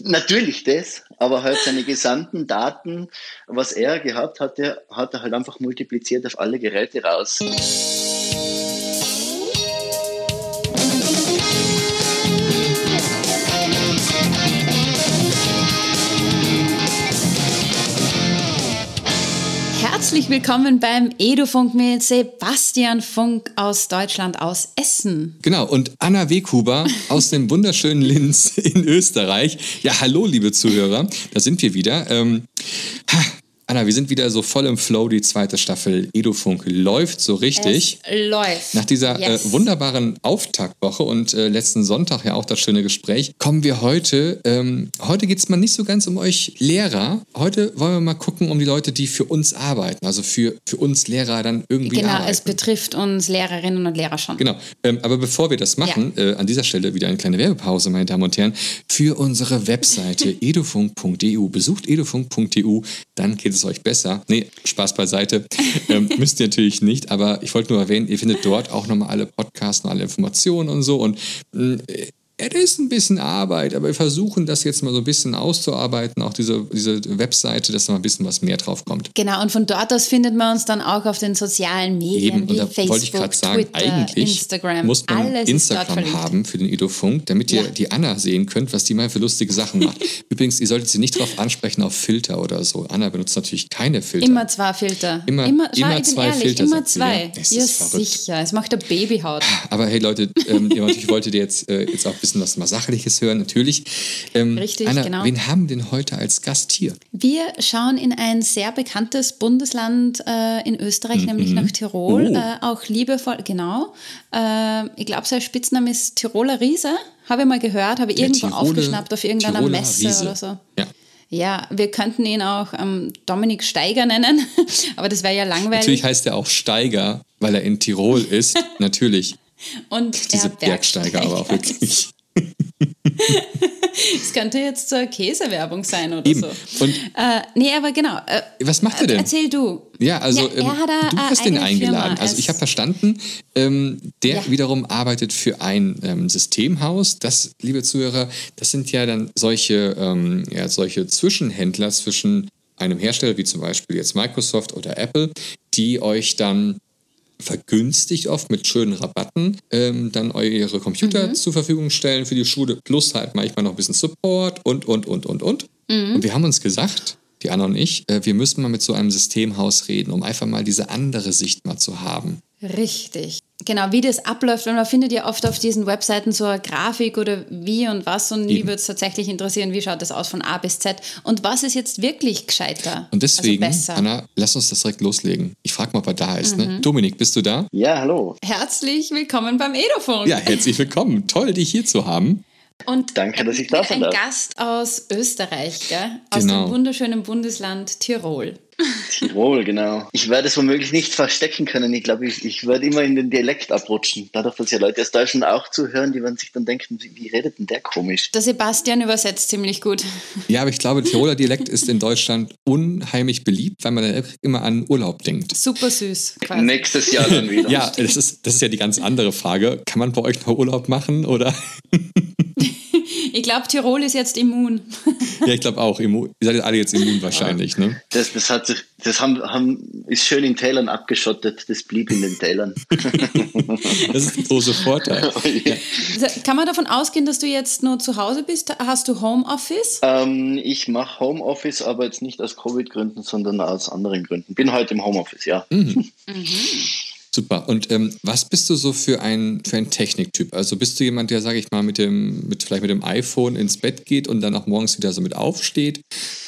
Natürlich das, aber halt seine gesamten Daten, was er gehabt hatte, hat er halt einfach multipliziert auf alle Geräte raus. Herzlich willkommen beim Edufunk mit Sebastian Funk aus Deutschland, aus Essen. Genau, und Anna Weghuber aus dem wunderschönen Linz in Österreich. Ja, hallo, liebe Zuhörer, da sind wir wieder. Ähm, Anna, wir sind wieder so voll im Flow. Die zweite Staffel Edufunk läuft so richtig. Es läuft. Nach dieser äh, yes. äh, wunderbaren Auftaktwoche und äh, letzten Sonntag ja auch das schöne Gespräch, kommen wir heute. Ähm, heute geht es mal nicht so ganz um euch Lehrer. Heute wollen wir mal gucken um die Leute, die für uns arbeiten. Also für, für uns Lehrer dann irgendwie genau, arbeiten. Genau, es betrifft uns Lehrerinnen und Lehrer schon. Genau. Ähm, aber bevor wir das machen, ja. äh, an dieser Stelle wieder eine kleine Werbepause, meine Damen und Herren. Für unsere Webseite edufunk.eu. Besucht edufunk.eu, dann geht es es euch besser. Nee, Spaß beiseite. ähm, müsst ihr natürlich nicht, aber ich wollte nur erwähnen, ihr findet dort auch nochmal alle Podcasts und alle Informationen und so. Und äh, es ist ein bisschen Arbeit, aber wir versuchen das jetzt mal so ein bisschen auszuarbeiten, auch diese, diese Webseite, dass da mal ein bisschen was mehr drauf kommt. Genau, und von dort aus findet man uns dann auch auf den sozialen Medien Eben, wie Facebook, sagen, Twitter, eigentlich Instagram. Muss man Instagram haben für den Edofunk, damit ihr ja. die Anna sehen könnt, was die mal für lustige Sachen macht. Übrigens, ihr solltet sie nicht darauf ansprechen auf Filter oder so. Anna benutzt natürlich keine Filter. Immer zwei Filter. Immer, immer, schau, immer zwei ehrlich, Filter. Immer zwei. Ja, sicher. Es macht der Babyhaut. Aber hey Leute, ähm, ich wollte dir jetzt, äh, jetzt auch ein bisschen was mal Sachliches hören, natürlich. Ähm, Richtig, Anna, genau. Wen haben wir denn heute als Gast hier? Wir schauen in ein sehr bekanntes Bundesland äh, in Österreich, mhm. nämlich nach Tirol. Oh. Äh, auch liebevoll, genau. Äh, ich glaube, sein Spitzname ist Tiroler Riese. Habe ich mal gehört, habe ich irgendwo Tirole, aufgeschnappt auf irgendeiner Tiroler Messe Riese. oder so. Ja. Ja, wir könnten ihn auch ähm, Dominik Steiger nennen, aber das wäre ja langweilig. Natürlich heißt er auch Steiger, weil er in Tirol ist, natürlich. Und diese Bergsteiger aber auch wirklich. Es könnte jetzt zur Käsewerbung sein oder Eben. so. Und äh, nee, aber genau. Äh, was macht er denn? Erzähl du. Ja, also ja, ähm, du hast den eingeladen. Also ich habe verstanden, ähm, der ja. wiederum arbeitet für ein ähm, Systemhaus. Das, liebe Zuhörer, das sind ja dann solche, ähm, ja, solche Zwischenhändler zwischen einem Hersteller wie zum Beispiel jetzt Microsoft oder Apple, die euch dann vergünstigt oft mit schönen Rabatten ähm, dann eure Computer mhm. zur Verfügung stellen für die Schule, plus halt manchmal noch ein bisschen Support und, und, und, und, und. Mhm. Und wir haben uns gesagt, die Anna und ich, äh, wir müssen mal mit so einem Systemhaus reden, um einfach mal diese andere Sicht mal zu haben. Richtig. Genau, wie das abläuft, weil man findet ja oft auf diesen Webseiten so eine Grafik oder wie und was und nie würde es tatsächlich interessieren, wie schaut das aus von A bis Z und was ist jetzt wirklich gescheiter. Und deswegen, also Anna, lass uns das direkt loslegen. Ich frage mal, ob er da ist. Ne? Mhm. Ne? Dominik, bist du da? Ja, hallo. Herzlich willkommen beim Edofon. Ja, herzlich willkommen. Toll, dich hier zu haben. Und Danke, dass ich da sein darf. Ein Gast aus Österreich, gell? aus genau. dem wunderschönen Bundesland Tirol. Tirol, genau. Ich werde es womöglich nicht verstecken können. Ich glaube, ich, ich werde immer in den Dialekt abrutschen. Dadurch, dass ja Leute aus Deutschland auch zuhören, die werden sich dann denken, wie, wie redet denn der komisch? Der Sebastian übersetzt ziemlich gut. Ja, aber ich glaube, Tiroler Dialekt ist in Deutschland unheimlich beliebt, weil man immer an Urlaub denkt. Super süß. Quasi. Nächstes Jahr dann wieder. ja, das ist, das ist ja die ganz andere Frage. Kann man bei euch noch Urlaub machen oder? Ich glaube, Tirol ist jetzt immun. ja, ich glaube auch. Immun. Ihr seid alle jetzt immun wahrscheinlich, ne? Das, das, hat sich, das haben, haben, ist schön in Tälern abgeschottet. Das blieb in den Tälern. das ist der große Vorteil. Ja. Kann man davon ausgehen, dass du jetzt nur zu Hause bist? Hast du Homeoffice? Ähm, ich mache Homeoffice, aber jetzt nicht aus Covid-Gründen, sondern aus anderen Gründen. Bin heute im Homeoffice, ja. Mhm. mhm. Super. Und ähm, was bist du so für ein, für ein Techniktyp? Also bist du jemand, der, sage ich mal, mit dem, mit, vielleicht mit dem iPhone ins Bett geht und dann auch morgens wieder so mit aufsteht?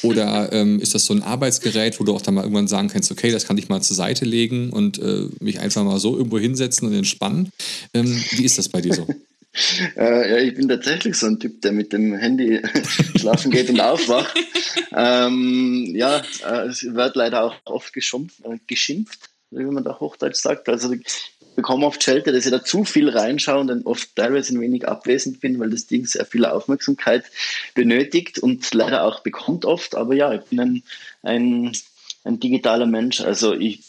Oder ähm, ist das so ein Arbeitsgerät, wo du auch dann mal irgendwann sagen kannst, okay, das kann ich mal zur Seite legen und äh, mich einfach mal so irgendwo hinsetzen und entspannen? Ähm, wie ist das bei dir so? Äh, ja, ich bin tatsächlich so ein Typ, der mit dem Handy schlafen geht und aufwacht. Ähm, ja, äh, es wird leider auch oft geschimpft. Äh, geschimpft wie man da Hochdeutsch sagt. Also ich bekomme oft Schelte, dass ich da zu viel reinschaue und dann oft teilweise ein wenig abwesend bin, weil das Ding sehr viel Aufmerksamkeit benötigt und leider auch bekommt oft. Aber ja, ich bin ein, ein, ein digitaler Mensch. Also ich,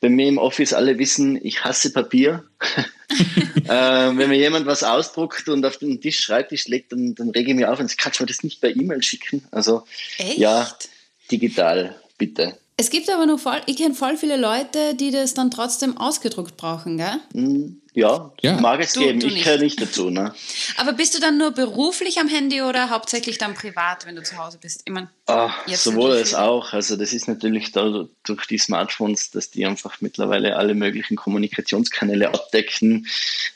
bei mir im Office alle wissen, ich hasse Papier. äh, wenn mir jemand was ausdruckt und auf den Tisch, Schreibtisch legt, dann, dann rege ich mich auf und kannst du mir das nicht per E-Mail schicken? Also Echt? ja, digital, bitte. Es gibt aber noch voll, ich kenne voll viele Leute, die das dann trotzdem ausgedruckt brauchen, gell? Hm, ja, ja. mag es du, geben. Du ich gehöre nicht dazu. Ne? Aber bist du dann nur beruflich am Handy oder hauptsächlich dann privat, wenn du zu Hause bist? Ich mein, ah, sowohl als auch. Also das ist natürlich da durch die Smartphones, dass die einfach mittlerweile alle möglichen Kommunikationskanäle abdecken,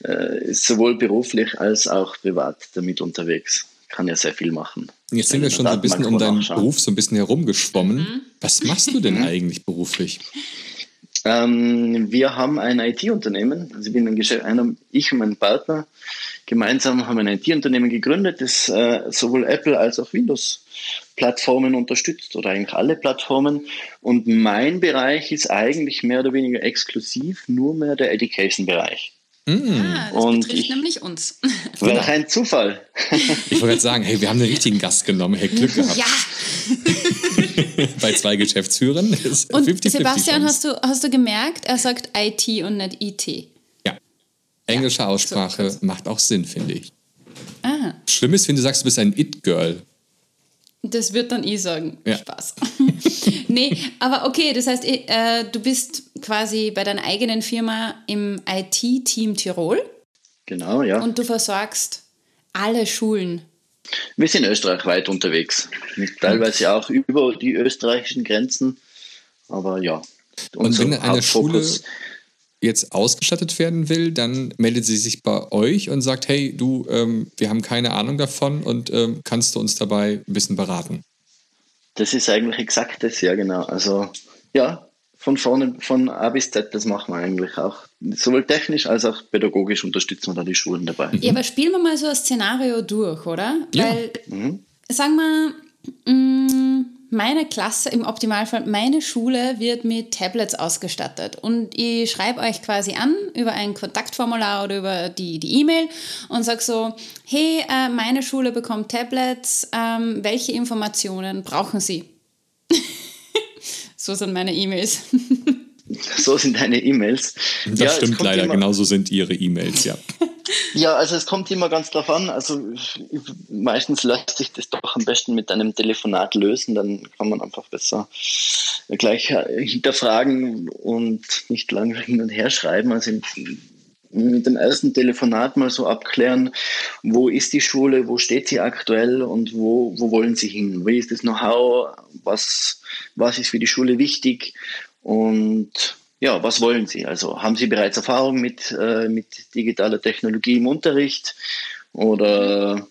äh, sowohl beruflich als auch privat damit unterwegs kann ja sehr viel machen. Jetzt sind wir schon so ein bisschen um deinen Beruf so ein bisschen herumgeschwommen. Mhm. Was machst du denn eigentlich beruflich? Ähm, wir haben ein IT-Unternehmen. Also ich, bin ein Geschäft, einer, ich und mein Partner gemeinsam haben ein IT-Unternehmen gegründet, das äh, sowohl Apple als auch Windows-Plattformen unterstützt oder eigentlich alle Plattformen. Und mein Bereich ist eigentlich mehr oder weniger exklusiv nur mehr der Education-Bereich. Mm. Ah, das und betrifft ich, nämlich uns. Welch ein Zufall. Ich wollte gerade sagen, hey, wir haben einen richtigen Gast genommen. Hey, Glück gehabt. Ja. Bei zwei Geschäftsführern. Ist und 50, Sebastian, hast du, hast du gemerkt, er sagt IT und nicht IT. Ja. Englische ja, Aussprache so macht auch Sinn, finde ich. Ah. Schlimm ist, wenn du sagst, du bist ein It-Girl. Das wird dann ich sagen. Ja. Spaß. Nee, aber okay, das heißt, äh, du bist quasi bei deiner eigenen Firma im IT-Team Tirol. Genau, ja. Und du versorgst alle Schulen. Wir sind österreichweit unterwegs. Teilweise auch über die österreichischen Grenzen. Aber ja. Und wenn eine Schule jetzt ausgestattet werden will, dann meldet sie sich bei euch und sagt, hey, du, ähm, wir haben keine Ahnung davon und ähm, kannst du uns dabei ein bisschen beraten? Das ist eigentlich exakt das, ja genau. Also ja, von vorne, von A bis Z, das machen wir eigentlich auch. Sowohl technisch als auch pädagogisch unterstützen wir da die Schulen dabei. Ja, aber spielen wir mal so ein Szenario durch, oder? Ja. Weil, mhm. sagen wir, mm, meine Klasse, im Optimalfall, meine Schule wird mit Tablets ausgestattet. Und ich schreibe euch quasi an über ein Kontaktformular oder über die E-Mail e und sage so, hey, äh, meine Schule bekommt Tablets, ähm, welche Informationen brauchen Sie? So sind meine E-Mails. so sind deine E-Mails. Das ja, stimmt leider, genauso sind ihre E-Mails, ja. Ja, also es kommt immer ganz drauf an. Also meistens lässt sich das doch am besten mit einem Telefonat lösen. Dann kann man einfach besser gleich hinterfragen und nicht lange hin und her schreiben. Also mit dem ersten Telefonat mal so abklären, wo ist die Schule, wo steht sie aktuell und wo, wo wollen sie hin? Wie ist das Know-how? Was, was ist für die Schule wichtig? Und ja, was wollen sie? Also haben sie bereits Erfahrung mit, äh, mit digitaler Technologie im Unterricht oder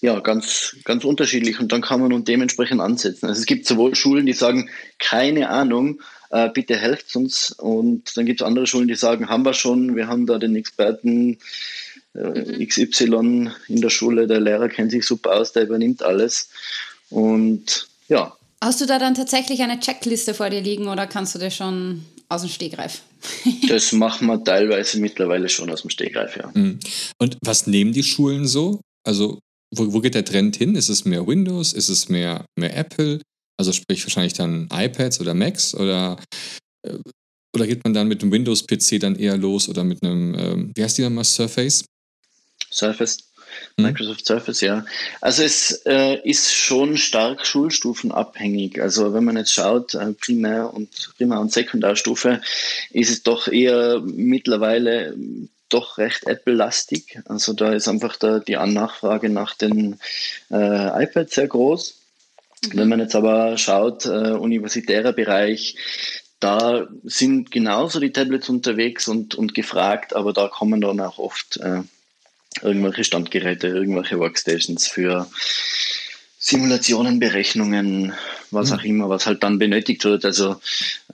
ja, ganz, ganz unterschiedlich und dann kann man nun dementsprechend ansetzen. Also es gibt sowohl Schulen, die sagen, keine Ahnung, äh, bitte helft uns. Und dann gibt es andere Schulen, die sagen, haben wir schon, wir haben da den Experten äh, XY in der Schule, der Lehrer kennt sich super aus, der übernimmt alles. Und ja. Hast du da dann tatsächlich eine Checkliste vor dir liegen oder kannst du das schon aus dem Stegreif? das machen wir teilweise mittlerweile schon aus dem Stegreif, ja. Mhm. Und was nehmen die Schulen so? Also wo, wo geht der Trend hin? Ist es mehr Windows? Ist es mehr, mehr Apple? Also sprich wahrscheinlich dann iPads oder Macs oder, äh, oder geht man dann mit einem Windows-PC dann eher los oder mit einem, ähm, wie heißt die nochmal, Surface? Surface. Hm? Microsoft Surface, ja. Also es äh, ist schon stark schulstufenabhängig. Also wenn man jetzt schaut, äh, Primär- und Primär- und Sekundarstufe, ist es doch eher mittlerweile doch recht Apple-lastig. Also da ist einfach der, die Annachfrage nach den äh, iPads sehr groß. Wenn man jetzt aber schaut, äh, universitärer Bereich, da sind genauso die Tablets unterwegs und, und gefragt, aber da kommen dann auch oft äh, irgendwelche Standgeräte, irgendwelche Workstations für Simulationen, Berechnungen, was mhm. auch immer, was halt dann benötigt wird. Also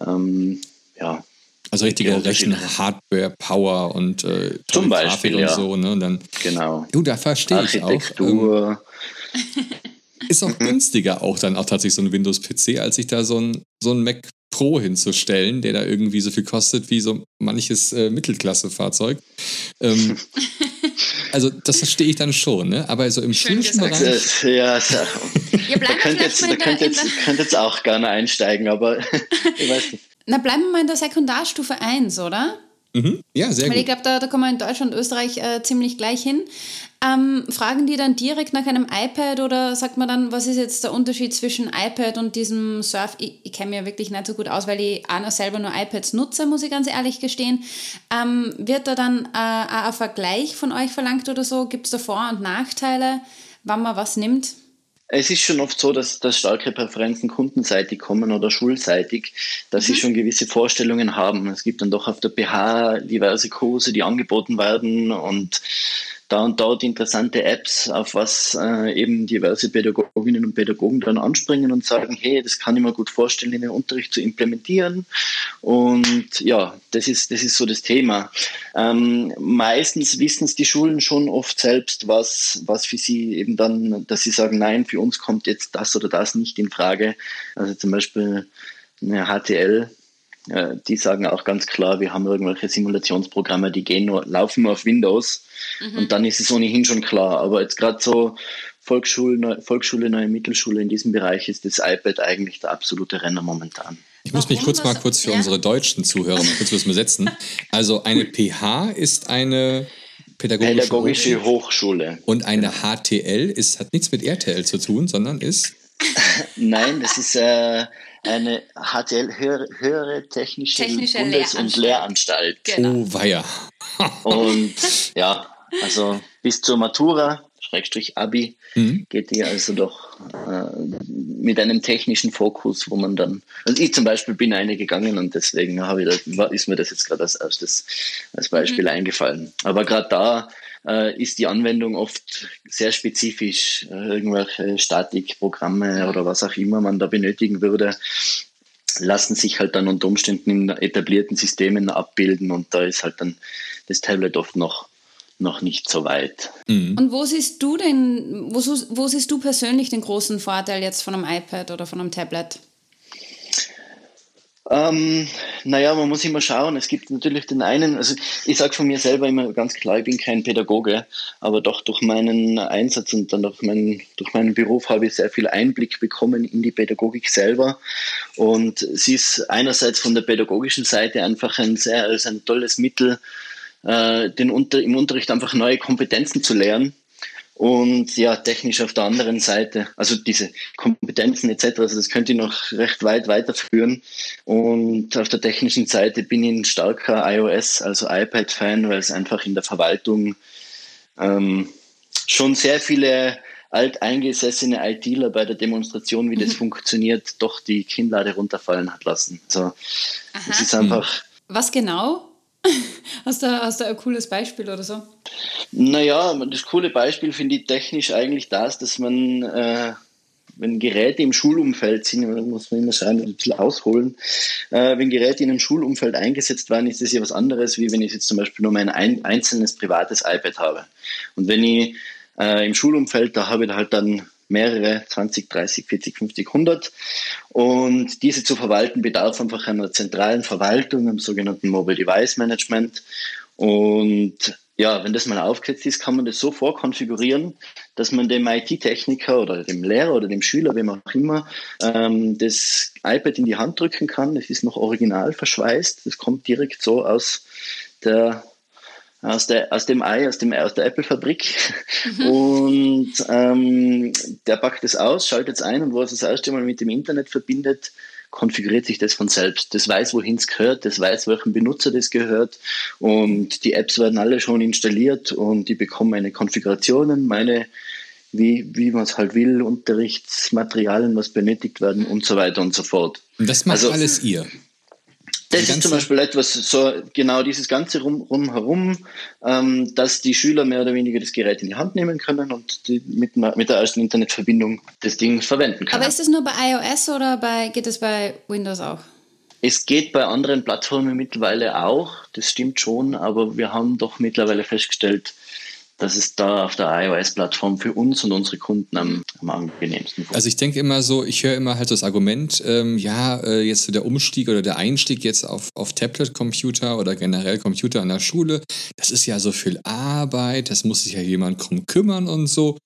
ähm, ja. Also richtige Rechen-Hardware, Power und äh, Zum Beispiel, und ja. so, ne? Und dann, genau. Du, da verstehe ich auch. Ähm, ist auch günstiger auch dann auch tatsächlich so ein Windows-PC, als sich da so ein, so ein Mac Pro hinzustellen, der da irgendwie so viel kostet wie so manches äh, Mittelklasse-Fahrzeug. Ähm, also das verstehe ich dann schon, ne? aber so im Schön schulischen Bereich... Das, ja, so. ja da könnt jetzt, da könnt jetzt, könnt jetzt auch gerne einsteigen, aber ich weiß nicht. Na, bleiben wir mal in der Sekundarstufe 1, oder? Mhm. Ja, sehr Weil gut. ich glaube, da, da kommen wir in Deutschland und Österreich äh, ziemlich gleich hin. Ähm, fragen die dann direkt nach einem iPad oder sagt man dann, was ist jetzt der Unterschied zwischen iPad und diesem Surf? Ich, ich kenne mich ja wirklich nicht so gut aus, weil ich auch noch selber nur iPads nutze, muss ich ganz ehrlich gestehen. Ähm, wird da dann äh, auch ein Vergleich von euch verlangt oder so? Gibt es da Vor- und Nachteile, wann man was nimmt? Es ist schon oft so, dass, dass starke Präferenzen kundenseitig kommen oder schulseitig, dass mhm. sie schon gewisse Vorstellungen haben. Es gibt dann doch auf der BH diverse Kurse, die angeboten werden und da und dort interessante Apps, auf was äh, eben diverse Pädagoginnen und Pädagogen dann anspringen und sagen, hey, das kann ich mir gut vorstellen, in den Unterricht zu implementieren. Und ja, das ist, das ist so das Thema. Ähm, meistens wissen es die Schulen schon oft selbst, was, was für sie eben dann, dass sie sagen, nein, für uns kommt jetzt das oder das nicht in Frage. Also zum Beispiel eine HTL, äh, die sagen auch ganz klar, wir haben irgendwelche Simulationsprogramme, die gehen nur, laufen nur auf Windows mhm. und dann ist es ohnehin schon klar. Aber jetzt gerade so Volksschule, Volksschule, neue Mittelschule in diesem Bereich ist das iPad eigentlich der absolute Renner momentan. Ich muss mich kurz mal kurz für ja? unsere deutschen Zuhörer mal kurz was übersetzen. Also eine PH ist eine pädagogische, pädagogische Hochschule. Und eine HTL ist, hat nichts mit RTL zu tun, sondern ist Nein, das ist äh, eine HTL, höhere, höhere technische, technische Bundes- und Lehranstalt. Genau. Oh, weia. und ja, also bis zur Matura, Schrägstrich Abi, mhm. geht die also doch äh, mit einem technischen Fokus, wo man dann, also ich zum Beispiel bin eine gegangen und deswegen habe ich da, ist mir das jetzt gerade als, als, als Beispiel mhm. eingefallen. Aber gerade da äh, ist die Anwendung oft sehr spezifisch. Äh, irgendwelche Statikprogramme oder was auch immer man da benötigen würde, lassen sich halt dann unter Umständen in etablierten Systemen abbilden und da ist halt dann das Tablet oft noch noch nicht so weit. Mhm. Und wo siehst du denn, wo, wo siehst du persönlich den großen Vorteil jetzt von einem iPad oder von einem Tablet? Ähm, naja, man muss immer schauen. Es gibt natürlich den einen, also ich sage von mir selber immer ganz klar, ich bin kein Pädagoge, aber doch durch meinen Einsatz und dann durch meinen, durch meinen Beruf habe ich sehr viel Einblick bekommen in die Pädagogik selber. Und sie ist einerseits von der pädagogischen Seite einfach ein sehr, als ein tolles Mittel, äh, den Unter, im Unterricht einfach neue Kompetenzen zu lernen und ja, technisch auf der anderen Seite, also diese Kompetenzen etc., also das könnte ich noch recht weit weiterführen. Und auf der technischen Seite bin ich ein starker iOS, also iPad-Fan, weil es einfach in der Verwaltung ähm, schon sehr viele alteingesessene ITler bei der Demonstration, wie das mhm. funktioniert, doch die Kinnlade runterfallen hat lassen. Also es ist einfach. Was genau? Hast du, hast du ein cooles Beispiel oder so? Naja, das coole Beispiel finde ich technisch eigentlich das, dass man, äh, wenn Geräte im Schulumfeld sind, muss man immer schauen, ein bisschen ausholen, äh, wenn Geräte in einem Schulumfeld eingesetzt werden, ist das ja was anderes, wie wenn ich jetzt zum Beispiel nur mein ein, einzelnes privates iPad habe. Und wenn ich äh, im Schulumfeld, da habe ich halt dann mehrere, 20, 30, 40, 50, 100. Und diese zu verwalten bedarf einfach einer zentralen Verwaltung, einem sogenannten Mobile Device Management. Und ja, wenn das mal aufgesetzt ist, kann man das so vorkonfigurieren, dass man dem IT-Techniker oder dem Lehrer oder dem Schüler, wem auch immer, ähm, das iPad in die Hand drücken kann. Es ist noch original verschweißt. Das kommt direkt so aus der aus, der, aus dem Ei, aus, dem, aus der Apple-Fabrik. Mhm. Und ähm, der packt es aus, schaltet es ein und wo es das erste Mal mit dem Internet verbindet, konfiguriert sich das von selbst. Das weiß, wohin es gehört, das weiß, welchem Benutzer das gehört und die Apps werden alle schon installiert und die bekommen meine Konfigurationen, meine, wie, wie man es halt will, Unterrichtsmaterialien, was benötigt werden und so weiter und so fort. Und das macht also, alles ihr? Das ist zum Beispiel etwas, so genau dieses ganze rum, rumherum, ähm, dass die Schüler mehr oder weniger das Gerät in die Hand nehmen können und die mit, mit der ersten Internetverbindung das Ding verwenden können. Aber ist das nur bei iOS oder bei, geht das bei Windows auch? Es geht bei anderen Plattformen mittlerweile auch, das stimmt schon, aber wir haben doch mittlerweile festgestellt, dass es da auf der iOS-Plattform für uns und unsere Kunden am, am angenehmsten Also ich denke immer so, ich höre immer halt das Argument, ähm, ja, äh, jetzt der Umstieg oder der Einstieg jetzt auf, auf Tablet-Computer oder generell Computer an der Schule, das ist ja so viel Arbeit, das muss sich ja jemand drum kümmern und so.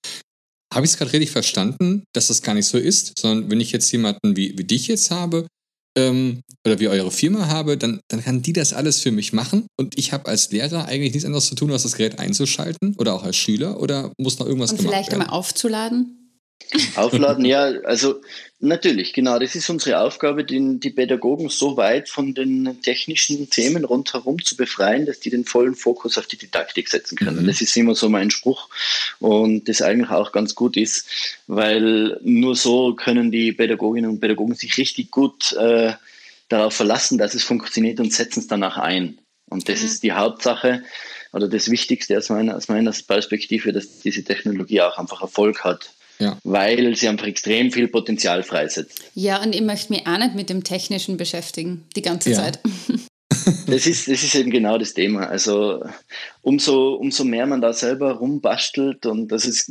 Habe ich es gerade richtig verstanden, dass das gar nicht so ist, sondern wenn ich jetzt jemanden wie, wie dich jetzt habe, ähm, oder wie eure Firma habe, dann, dann kann die das alles für mich machen und ich habe als Lehrer eigentlich nichts anderes zu tun, als das Gerät einzuschalten oder auch als Schüler oder muss noch irgendwas und gemacht vielleicht werden? Vielleicht einmal aufzuladen? Aufladen, ja, also natürlich, genau, das ist unsere Aufgabe, den, die Pädagogen so weit von den technischen Themen rundherum zu befreien, dass die den vollen Fokus auf die Didaktik setzen können. Mhm. Das ist immer so mein Spruch und das eigentlich auch ganz gut ist, weil nur so können die Pädagoginnen und Pädagogen sich richtig gut äh, darauf verlassen, dass es funktioniert und setzen es danach ein. Und das mhm. ist die Hauptsache oder das Wichtigste aus meiner, aus meiner Perspektive, dass diese Technologie auch einfach Erfolg hat. Ja. Weil sie einfach extrem viel Potenzial freisetzt. Ja, und ich möchte mich auch nicht mit dem Technischen beschäftigen, die ganze ja. Zeit. Das ist, das ist eben genau das Thema. Also umso, umso mehr man da selber rumbastelt und das ist,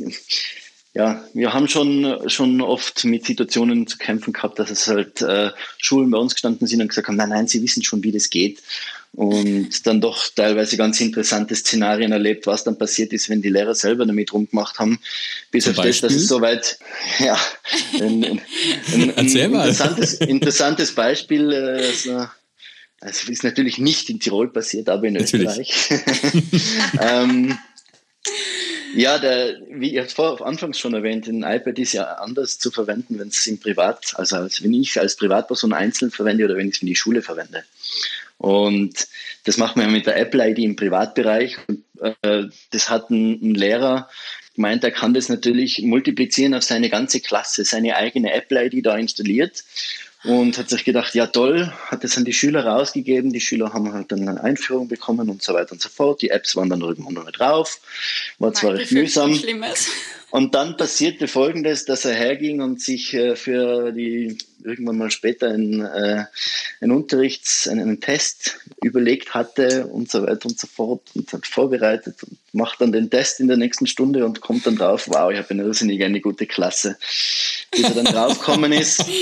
ja, wir haben schon, schon oft mit Situationen zu kämpfen gehabt, dass es halt äh, Schulen bei uns gestanden sind und gesagt haben, nein, nein, sie wissen schon, wie das geht und dann doch teilweise ganz interessante Szenarien erlebt, was dann passiert ist, wenn die Lehrer selber damit rumgemacht haben, bis auf das, dass es soweit, ja, ein, ein, ein, ein interessantes, interessantes, Beispiel, also, also ist natürlich nicht in Tirol passiert, aber in natürlich. Österreich. ähm, ja, der, wie ihr vor anfangs schon erwähnt, ein iPad ist ja anders zu verwenden, wenn es im Privat, also als wenn ich als Privatperson einzeln verwende oder wenn ich es für die Schule verwende. Und das macht man ja mit der Apple-ID im Privatbereich. Und, äh, das hat ein, Lehrer gemeint, er kann das natürlich multiplizieren auf seine ganze Klasse, seine eigene Apple-ID da installiert und hat sich gedacht, ja toll, hat das an die Schüler rausgegeben. Die Schüler haben halt dann eine Einführung bekommen und so weiter und so fort. Die Apps waren dann irgendwann noch nicht drauf. War zwar recht mühsam. Und dann passierte Folgendes, dass er herging und sich äh, für die irgendwann mal später einen, äh, einen Unterrichts-, einen, einen, Test überlegt hatte und so weiter und so fort und hat vorbereitet und macht dann den Test in der nächsten Stunde und kommt dann drauf, wow, ich habe eine irrsinnig eine gute Klasse. Bis er dann draufgekommen ist.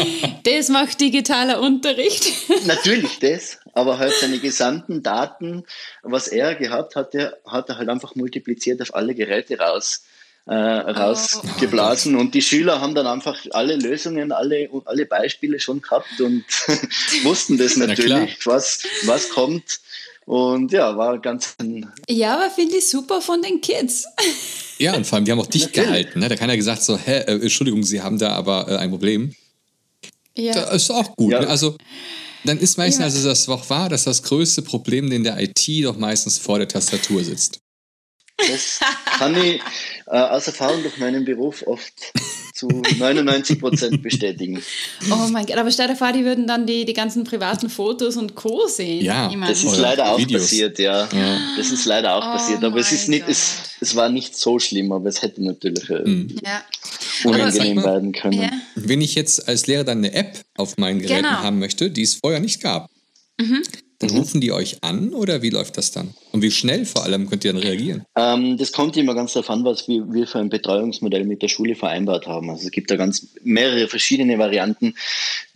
Das macht digitaler Unterricht. Natürlich das, aber halt seine gesamten Daten, was er gehabt hatte, hat er halt einfach multipliziert auf alle Geräte raus äh, rausgeblasen. Oh. Und die Schüler haben dann einfach alle Lösungen, alle, alle Beispiele schon gehabt und wussten das natürlich, was, was kommt. Und ja, war ganz. Ja, aber finde ich super von den Kids. Ja, und vor allem, die haben auch dicht gehalten. Ne? Da kann er gesagt so, hä, äh, Entschuldigung, Sie haben da aber äh, ein Problem. Ja. Das ist auch gut. Ja. Ne? Also, dann ist meistens, ja. also das auch wahr, dass das größte Problem in der IT doch meistens vor der Tastatur sitzt. Das kann ich äh, aus Erfahrung durch meinen Beruf oft zu 99 Prozent bestätigen. Oh mein Gott, aber stell dir vor, die würden dann die, die ganzen privaten Fotos und Co. sehen. Ja, das ist leider auch Videos. passiert, ja. ja. Das ist leider auch oh passiert. Aber es ist nicht, es, es war nicht so schlimm, aber es hätte natürlich äh, mhm. ja. unangenehm mal, werden können. Ja. Wenn ich jetzt als Lehrer dann eine App auf meinen Geräten genau. haben möchte, die es vorher nicht gab. Mhm. Dann mhm. rufen die euch an oder wie läuft das dann? Und wie schnell vor allem könnt ihr dann reagieren? Ähm, das kommt immer ganz darauf an, was wir, wir für ein Betreuungsmodell mit der Schule vereinbart haben. Also es gibt da ganz mehrere verschiedene Varianten.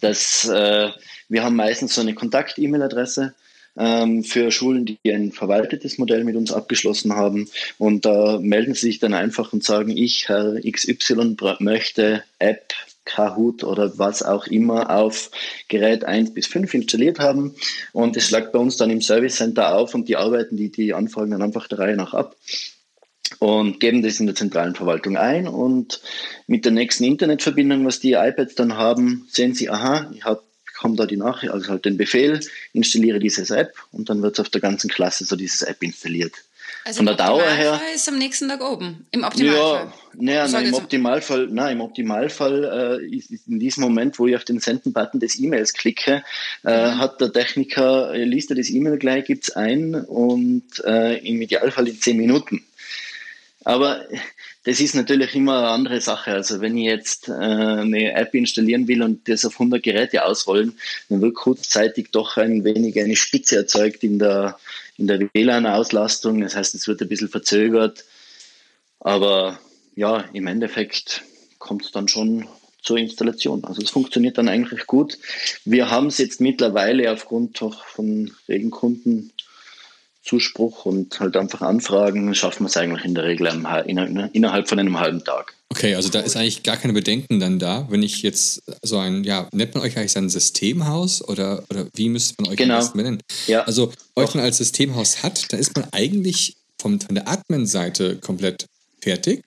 Dass, äh, wir haben meistens so eine Kontakt-E-Mail-Adresse ähm, für Schulen, die ein verwaltetes Modell mit uns abgeschlossen haben. Und da melden sie sich dann einfach und sagen, ich, Herr XY, möchte App Kahoot oder was auch immer auf Gerät 1 bis 5 installiert haben. Und es schlagt bei uns dann im Service Center auf und die arbeiten die, die Anfragen dann einfach der Reihe nach ab und geben das in der zentralen Verwaltung ein. Und mit der nächsten Internetverbindung, was die iPads dann haben, sehen sie, aha, ich habe bekomme da die Nachricht, also halt den Befehl, installiere dieses App und dann wird es auf der ganzen Klasse so dieses App installiert. Also Von der Dauer her ist am nächsten Tag oben. Im Optimalfall. Ja, naja, nein, im Optimalfall, nein, im Optimalfall äh, ist in diesem Moment, wo ich auf den Senden-Button des E-Mails klicke, äh, mhm. hat der Techniker, äh, liest er das E-Mail gleich, gibt es ein und äh, im Idealfall in zehn Minuten. Aber das ist natürlich immer eine andere Sache. Also wenn ich jetzt äh, eine App installieren will und das auf 100 Geräte ausrollen, dann wird kurzzeitig doch ein wenig eine Spitze erzeugt in der, in der WLAN-Auslastung. Das heißt, es wird ein bisschen verzögert. Aber ja, im Endeffekt kommt es dann schon zur Installation. Also es funktioniert dann eigentlich gut. Wir haben es jetzt mittlerweile aufgrund von regen Kunden Zuspruch und halt einfach anfragen, schaffen wir es eigentlich in der Regel innerhalb von einem halben Tag. Okay, also da ist eigentlich gar keine Bedenken dann da, wenn ich jetzt so ein, ja, nennt man euch eigentlich ein Systemhaus oder, oder wie müsste man euch genau. nennen? Ja. Also euch man als Systemhaus hat, da ist man eigentlich vom, von der Admin-Seite komplett fertig.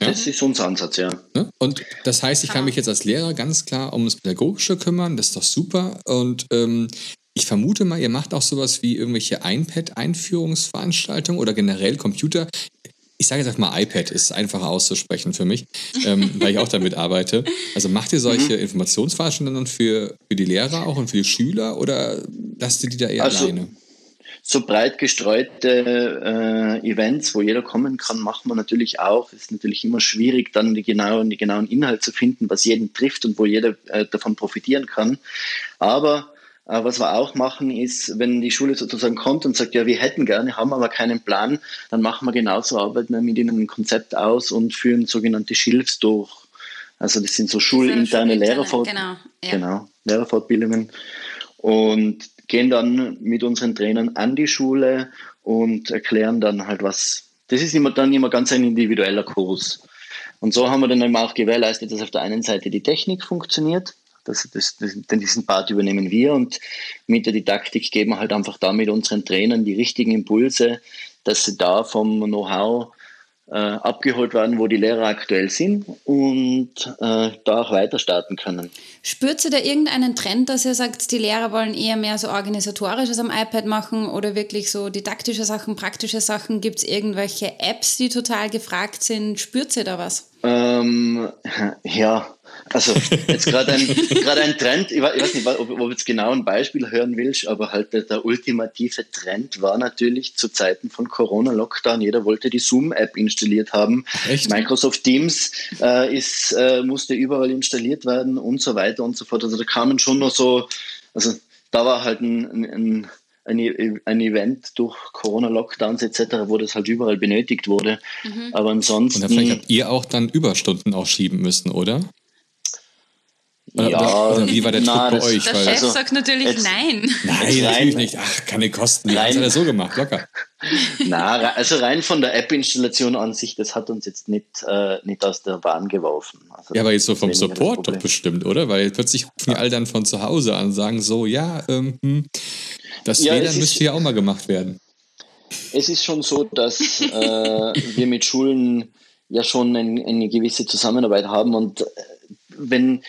Ja? Das ist unser Ansatz, ja. Ne? Und das heißt, ich kann mich jetzt als Lehrer ganz klar um das Pädagogische kümmern, das ist doch super. Und ähm, ich vermute mal, ihr macht auch sowas wie irgendwelche iPad-Einführungsveranstaltungen oder generell Computer. Ich sage jetzt einfach mal iPad, ist einfacher auszusprechen für mich, ähm, weil ich auch damit arbeite. Also macht ihr solche mhm. Informationsveranstaltungen für, für die Lehrer auch und für die Schüler oder lasst ihr die da eher also, alleine? so breit gestreute äh, Events, wo jeder kommen kann, machen wir natürlich auch. Es ist natürlich immer schwierig, dann die genauen, die genauen Inhalte zu finden, was jeden trifft und wo jeder äh, davon profitieren kann. Aber was wir auch machen, ist, wenn die Schule sozusagen kommt und sagt, ja, wir hätten gerne, haben aber keinen Plan, dann machen wir genauso, arbeiten wir mit ihnen ein Konzept aus und führen sogenannte Schilfs durch. Also das sind so schulinterne Lehrerfort genau, ja. genau, Lehrerfortbildungen. Und gehen dann mit unseren Trainern an die Schule und erklären dann halt was. Das ist immer dann immer ganz ein individueller Kurs. Und so haben wir dann eben auch gewährleistet, dass auf der einen Seite die Technik funktioniert. Das, das, das, denn diesen Part übernehmen wir und mit der Didaktik geben wir halt einfach damit unseren Trainern die richtigen Impulse, dass sie da vom Know-how äh, abgeholt werden, wo die Lehrer aktuell sind und äh, da auch weiter starten können. Spürt ihr da irgendeinen Trend, dass ihr sagt, die Lehrer wollen eher mehr so organisatorisches am iPad machen oder wirklich so didaktische Sachen, praktische Sachen? Gibt es irgendwelche Apps, die total gefragt sind? Spürt ihr da was? Ähm, ja, also jetzt gerade ein, ein Trend, ich weiß nicht, ob, ob du jetzt genau ein Beispiel hören willst, aber halt der, der ultimative Trend war natürlich zu Zeiten von Corona-Lockdown, jeder wollte die Zoom-App installiert haben. Echt? Microsoft Teams äh, ist, äh, musste überall installiert werden und so weiter und so fort. Also da kamen schon noch so, also da war halt ein, ein, ein ein Event durch Corona-Lockdowns etc., wo das halt überall benötigt wurde. Mhm. Aber ansonsten. Und vielleicht habt ihr auch dann Überstunden auch schieben müssen, oder? Ja, oder wie war der na, Druck bei euch? Der Chef also, sagt natürlich jetzt, nein. Nein, natürlich nicht. Ach, keine Kosten. Die hat er so gemacht, locker. Na, also rein von der App-Installation an sich, das hat uns jetzt nicht, äh, nicht aus der Bahn geworfen. Also ja, aber jetzt so vom Support doch bestimmt, oder? Weil plötzlich rufen die all dann von zu Hause an und sagen so, ja, ähm, hm, das ja, WLAN müsste ja auch mal gemacht werden. Es ist schon so, dass äh, wir mit Schulen ja schon ein, eine gewisse Zusammenarbeit haben und äh, wenn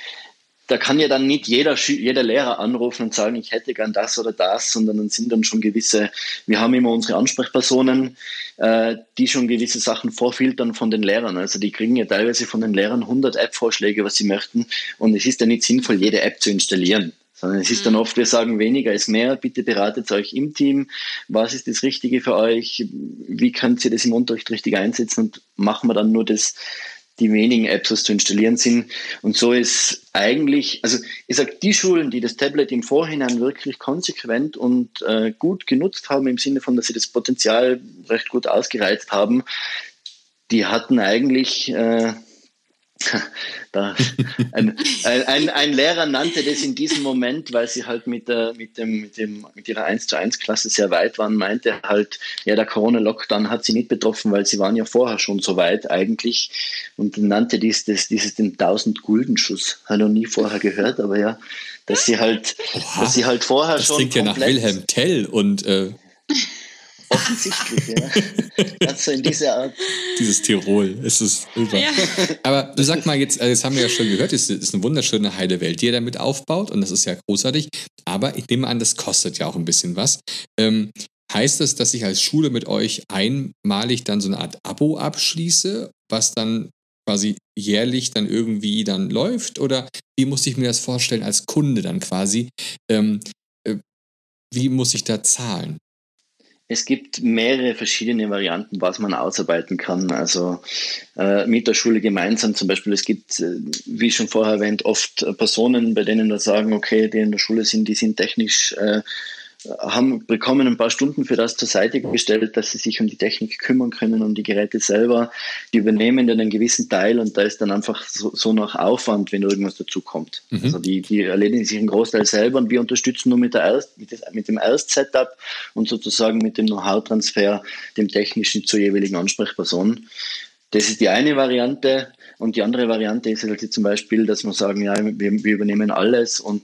da kann ja dann nicht jeder, jeder Lehrer anrufen und sagen, ich hätte gern das oder das, sondern dann sind dann schon gewisse, wir haben immer unsere Ansprechpersonen, äh, die schon gewisse Sachen vorfiltern von den Lehrern. Also die kriegen ja teilweise von den Lehrern 100 App-Vorschläge, was sie möchten. Und es ist ja nicht sinnvoll, jede App zu installieren. Sondern es ist dann mhm. oft, wir sagen, weniger ist mehr, bitte beratet euch im Team, was ist das Richtige für euch, wie könnt ihr das im Unterricht richtig einsetzen und machen wir dann nur das, die wenigen Apps, was zu installieren sind. Und so ist eigentlich, also ich sage, die Schulen, die das Tablet im Vorhinein wirklich konsequent und äh, gut genutzt haben, im Sinne von, dass sie das Potenzial recht gut ausgereizt haben, die hatten eigentlich äh, da, ein, ein, ein, Lehrer nannte das in diesem Moment, weil sie halt mit, der, mit, dem, mit, dem, mit ihrer 1 zu 1 Klasse sehr weit waren, meinte halt, ja, der Corona-Lockdown hat sie nicht betroffen, weil sie waren ja vorher schon so weit eigentlich und nannte dies, das, dieses den 1000-Gulden-Schuss. Habe noch nie vorher gehört, aber ja, dass sie halt, Oha, dass sie halt vorher das schon. Das klingt ja nach Wilhelm Tell und äh, Offensichtlich, ja. Ganz so in dieser Art. Dieses Tirol, ist es über. Ja. Aber du sag mal, jetzt, jetzt haben wir ja schon gehört, es ist eine wunderschöne heile Welt, die ihr damit aufbaut und das ist ja großartig. Aber ich nehme an, das kostet ja auch ein bisschen was. Ähm, heißt das, dass ich als Schule mit euch einmalig dann so eine Art Abo abschließe, was dann quasi jährlich dann irgendwie dann läuft? Oder wie muss ich mir das vorstellen als Kunde dann quasi? Ähm, äh, wie muss ich da zahlen? Es gibt mehrere verschiedene Varianten, was man ausarbeiten kann. Also äh, mit der Schule gemeinsam zum Beispiel. Es gibt, äh, wie schon vorher erwähnt, oft Personen, bei denen wir sagen, okay, die in der Schule sind, die sind technisch äh, haben, bekommen ein paar Stunden für das zur Seite gestellt, dass sie sich um die Technik kümmern können, um die Geräte selber. Die übernehmen dann einen gewissen Teil und da ist dann einfach so, so noch Aufwand, wenn irgendwas dazu kommt. Mhm. Also die, die erledigen sich einen Großteil selber und wir unterstützen nur mit, der Erst, mit, des, mit dem Erst-Setup und sozusagen mit dem Know-how-Transfer, dem technischen zur jeweiligen Ansprechperson. Das ist die eine Variante. Und die andere Variante ist halt zum Beispiel, dass wir sagen, ja, wir, wir übernehmen alles und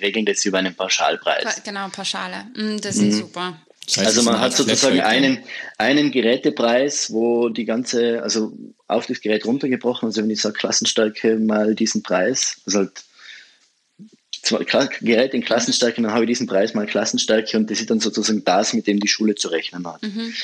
regeln das über einen Pauschalpreis. Genau, Pauschale. Mm, das ist mhm. super. Also man hat sozusagen einen, einen Gerätepreis, wo die ganze, also auf das Gerät runtergebrochen, also wenn ich sage Klassenstärke mal diesen Preis, also halt zwei Geräte in Klassenstärke, dann habe ich diesen Preis mal Klassenstärke und das ist dann sozusagen das, mit dem die Schule zu rechnen hat. Mhm.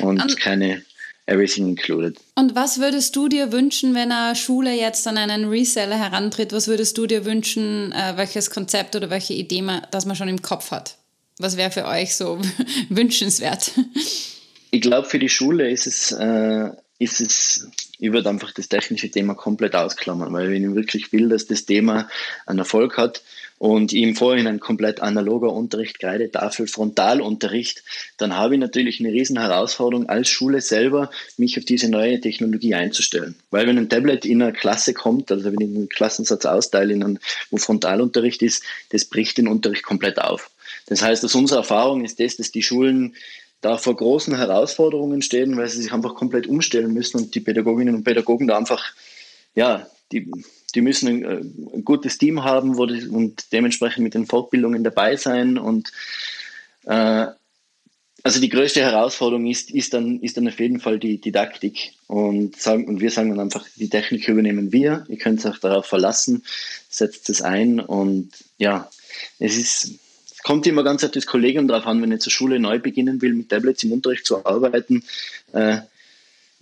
Und um, keine everything included. Und was würdest du dir wünschen, wenn eine Schule jetzt an einen Reseller herantritt? Was würdest du dir wünschen, äh, welches Konzept oder welche Idee man, das man schon im Kopf hat? Was wäre für euch so wünschenswert? Ich glaube, für die Schule ist es, äh, ist es, ich würde einfach das technische Thema komplett ausklammern, weil wenn ich wirklich will, dass das Thema einen Erfolg hat, und im Vorhinein komplett analoger Unterricht, Kreidetafel, Frontalunterricht, dann habe ich natürlich eine riesen Herausforderung als Schule selber, mich auf diese neue Technologie einzustellen. Weil wenn ein Tablet in eine Klasse kommt, also wenn ich einen Klassensatz austeile, in einen, wo Frontalunterricht ist, das bricht den Unterricht komplett auf. Das heißt, aus unserer Erfahrung ist das, dass die Schulen da vor großen Herausforderungen stehen, weil sie sich einfach komplett umstellen müssen und die Pädagoginnen und Pädagogen da einfach, ja, die die müssen ein, äh, ein gutes Team haben die, und dementsprechend mit den Fortbildungen dabei sein. Und äh, also die größte Herausforderung ist, ist, dann, ist dann auf jeden Fall die Didaktik. Und, sagen, und wir sagen dann einfach, die Technik übernehmen wir. Ihr könnt euch darauf verlassen, setzt es ein. Und ja, es ist, es kommt immer ganz auf das Kollegium drauf an, wenn ich zur Schule neu beginnen will, mit Tablets im Unterricht zu arbeiten. Äh,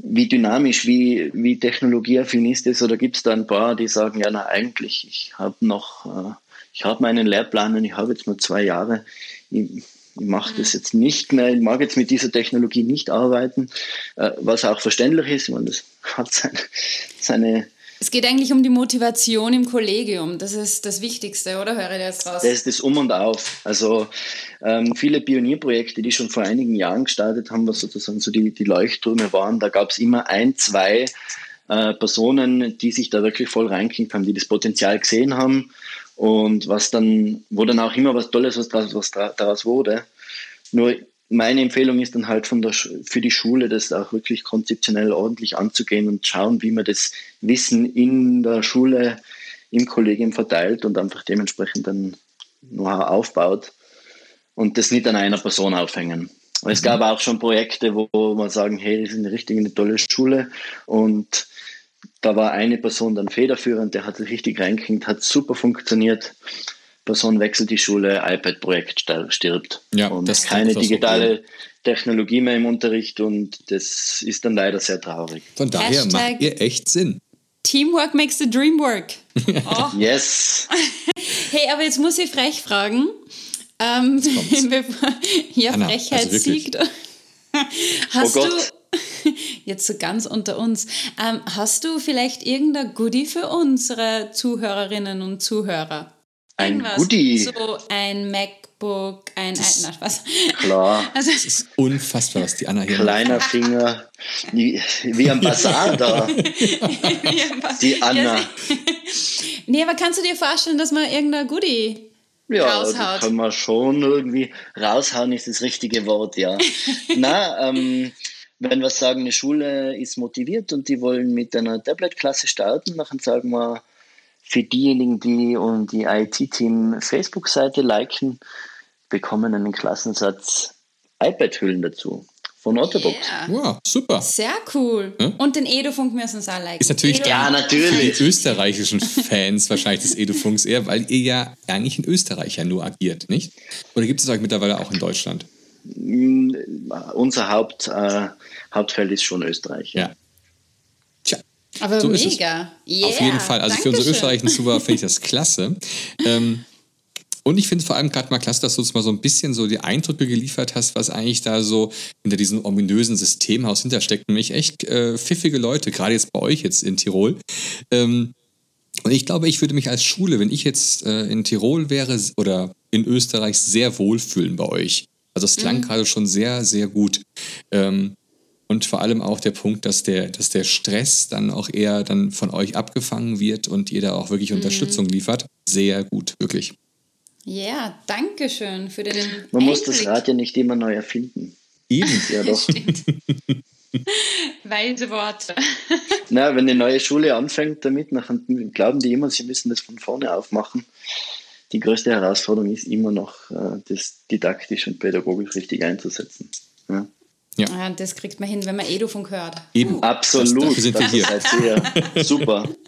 wie dynamisch, wie, wie technologieaffin ist es? Oder gibt es da ein paar, die sagen, ja, na eigentlich, ich habe noch, äh, ich habe meinen Lehrplan und ich habe jetzt nur zwei Jahre. Ich, ich mache das mhm. jetzt nicht mehr, ich mag jetzt mit dieser Technologie nicht arbeiten, äh, was auch verständlich ist, ich meine, das hat seine, seine es geht eigentlich um die Motivation im Kollegium. Das ist das Wichtigste, oder? Höre ich jetzt raus? Das ist das Um und Auf. Also ähm, viele Pionierprojekte, die schon vor einigen Jahren gestartet haben, was sozusagen so die, die Leuchttürme waren, da gab es immer ein, zwei äh, Personen, die sich da wirklich voll reinklingt haben, die das Potenzial gesehen haben und was dann, wo dann auch immer was Tolles was daraus, was daraus wurde. Nur meine Empfehlung ist dann halt von der, für die Schule, das auch wirklich konzeptionell ordentlich anzugehen und schauen, wie man das Wissen in der Schule, im Kollegium verteilt und einfach dementsprechend dann Know-how aufbaut und das nicht an einer Person aufhängen. Es mhm. gab auch schon Projekte, wo man sagen, hey, das ist eine richtig eine tolle Schule und da war eine Person dann federführend, der hat sich richtig reingekriegt, hat super funktioniert. Person wechselt die Schule, iPad-Projekt stirbt. Ja, und das keine digitale so Technologie mehr im Unterricht und das ist dann leider sehr traurig. Von daher Hashtag macht ihr echt Sinn. Teamwork makes the dream work. Oh. Yes. hey, aber jetzt muss ich frech fragen. Ähm, bevor hier Anna, Frechheit also siegt. Hast oh du, jetzt so ganz unter uns, ähm, hast du vielleicht irgendein Goodie für unsere Zuhörerinnen und Zuhörer? Ein Goodie. So ein MacBook, ein, das was. Klar. Also, das ist unfassbar, was die Anna hier Kleiner macht. Finger, wie, wie am Bazar da. die Anna. nee, aber kannst du dir vorstellen, dass man irgendein Goodie ja, raushaut? kann man schon irgendwie raushauen, ist das richtige Wort, ja. Na, ähm, wenn wir sagen, eine Schule ist motiviert und die wollen mit einer Tablet-Klasse starten, dann sagen wir, für diejenigen, die um die IT-Team Facebook-Seite liken, bekommen einen Klassensatz iPad-Hüllen dazu. Von Otterbox. Yeah. Wow, super. Sehr cool. Hm? Und den Edufunk müssen sie auch liken. Ist natürlich ja, natürlich. die österreichischen Fans wahrscheinlich des Edufunks eher, weil ihr ja eigentlich in Österreich ja nur agiert, nicht? Oder gibt es euch mittlerweile auch in Deutschland? Mm, unser Haupt, äh, Hauptfeld ist schon Österreich. Ja. ja. Aber so mega. Yeah, Auf jeden Fall. Also für unsere österreichischen Zuhörer finde ich das klasse. Ähm, und ich finde es vor allem gerade mal klasse, dass du uns mal so ein bisschen so die Eindrücke geliefert hast, was eigentlich da so hinter diesem ominösen Systemhaus hintersteckt. Nämlich echt äh, pfiffige Leute, gerade jetzt bei euch jetzt in Tirol. Ähm, und ich glaube, ich würde mich als Schule, wenn ich jetzt äh, in Tirol wäre oder in Österreich sehr wohlfühlen bei euch. Also es klang mhm. gerade schon sehr, sehr gut. Ähm, und vor allem auch der Punkt, dass der, dass der Stress dann auch eher dann von euch abgefangen wird und ihr da auch wirklich mhm. Unterstützung liefert. Sehr gut, wirklich. Ja, danke schön für den. Man Einblick. muss das Rad ja nicht immer neu erfinden. Eben. Ja, doch. Weise Worte. Na, wenn eine neue Schule anfängt damit, dann glauben die immer, sie müssen das von vorne aufmachen. Die größte Herausforderung ist immer noch, äh, das didaktisch und pädagogisch richtig einzusetzen. Ja. Ja. Ah, das kriegt man hin, wenn man Edufunk hört. Eben. Absolut. Dafür sind wir hier. Seid super.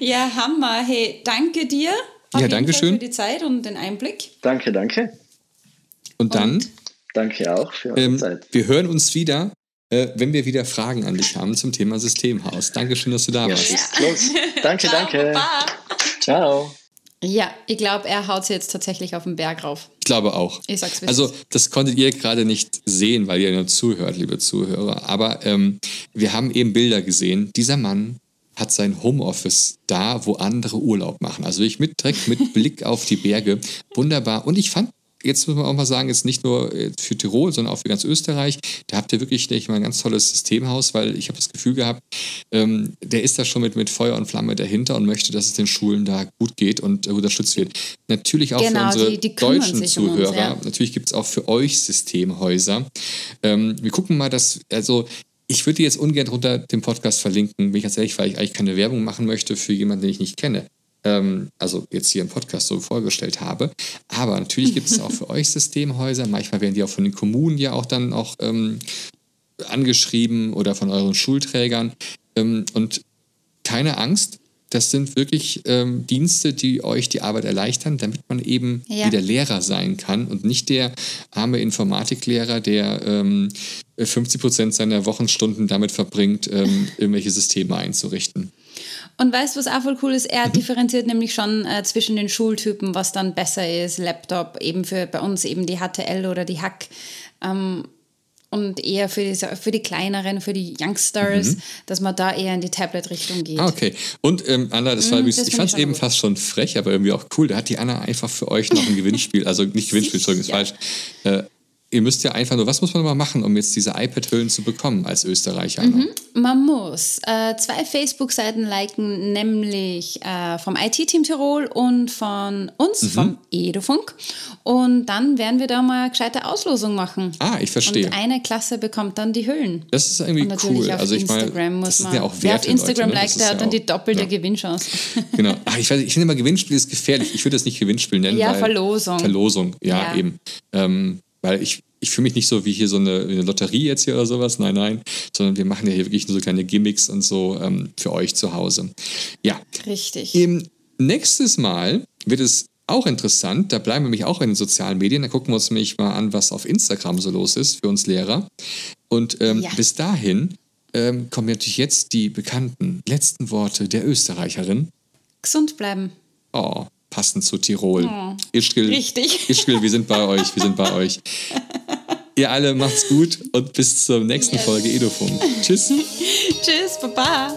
Ja, Hammer. Hey, danke dir. ja, danke schön. für die Zeit und den Einblick. Danke, danke. Und dann? Und danke auch für eure ähm, Zeit. Wir hören uns wieder, äh, wenn wir wieder Fragen an dich haben zum Thema Systemhaus. Dankeschön, dass du da ja, warst. Ja. Danke, danke. Ciao. Ja, ich glaube, er haut sie jetzt tatsächlich auf den Berg rauf. Ich glaube auch. Ich sag's Also, das konntet ihr gerade nicht sehen, weil ihr nur zuhört, liebe Zuhörer. Aber ähm, wir haben eben Bilder gesehen. Dieser Mann hat sein Homeoffice da, wo andere Urlaub machen. Also ich mit direkt mit Blick auf die Berge. Wunderbar. Und ich fand jetzt muss man auch mal sagen, jetzt nicht nur äh, für Tirol, sondern auch für ganz Österreich. Da habt ihr wirklich, denke ich mal, ein ganz tolles Systemhaus, weil ich habe das Gefühl gehabt, ähm, der ist da schon mit, mit Feuer und Flamme dahinter und möchte, dass es den Schulen da gut geht und äh, unterstützt wird. Natürlich auch genau, für unsere die, die deutschen Zuhörer. Um uns, ja. Natürlich gibt es auch für euch Systemhäuser. Ähm, wir gucken mal, dass, also ich würde jetzt ungern unter dem Podcast verlinken, bin ich ganz ehrlich, weil ich eigentlich keine Werbung machen möchte für jemanden, den ich nicht kenne ähm, also jetzt hier im Podcast so vorgestellt habe. Aber natürlich gibt es auch für euch Systemhäuser. Manchmal werden die auch von den Kommunen ja auch dann auch ähm, angeschrieben oder von euren Schulträgern. Ähm, und keine Angst, das sind wirklich ähm, Dienste, die euch die Arbeit erleichtern, damit man eben ja. wieder Lehrer sein kann und nicht der arme Informatiklehrer, der ähm, 50 Prozent seiner Wochenstunden damit verbringt, ähm, irgendwelche Systeme einzurichten. Und weißt du, was auch voll cool ist? Er mhm. differenziert nämlich schon äh, zwischen den Schultypen, was dann besser ist. Laptop eben für bei uns eben die HTL oder die Hack. Ähm, und eher für die, für die kleineren, für die Youngsters, mhm. dass man da eher in die Tablet-Richtung geht. Ah, okay. Und ähm, Anna, das war, mhm, das ich fand es eben gut. fast schon frech, aber irgendwie auch cool. Da hat die Anna einfach für euch noch ein Gewinnspiel, also nicht Gewinnspiel, Entschuldigung, ist falsch, äh, ihr müsst ja einfach nur, was muss man mal machen, um jetzt diese iPad-Hüllen zu bekommen als Österreicher? Mhm. Man muss äh, zwei Facebook-Seiten liken, nämlich äh, vom IT-Team Tirol und von uns, mhm. vom Edufunk. Und dann werden wir da mal gescheite Auslosung machen. Ah, ich verstehe. Und eine Klasse bekommt dann die Hüllen. Das ist irgendwie cool. Auf also ich Instagram muss man. Ja auch Wer auf Instagram Leute, ne? liked, der hat dann die doppelte ja. Gewinnchance. Genau. Ach, ich, ich finde immer, Gewinnspiel ist gefährlich. Ich würde das nicht Gewinnspiel nennen. Ja, Verlosung. Verlosung, ja, ja. eben. Ähm, weil ich, ich fühle mich nicht so wie hier so eine, eine, Lotterie jetzt hier oder sowas, nein, nein, sondern wir machen ja hier wirklich nur so kleine Gimmicks und so ähm, für euch zu Hause. Ja. Richtig. Im nächstes Mal wird es auch interessant, da bleiben wir nämlich auch in den sozialen Medien, da gucken wir uns nämlich mal an, was auf Instagram so los ist für uns Lehrer. Und ähm, ja. bis dahin ähm, kommen natürlich jetzt die bekannten letzten Worte der Österreicherin. Gesund bleiben. Oh, passend zu Tirol. Oh, Ischgl, richtig. Ischgl, wir sind bei euch, wir sind bei euch. Ihr alle macht's gut und bis zur nächsten yes. Folge Edofunk. Tschüss. Tschüss, Baba.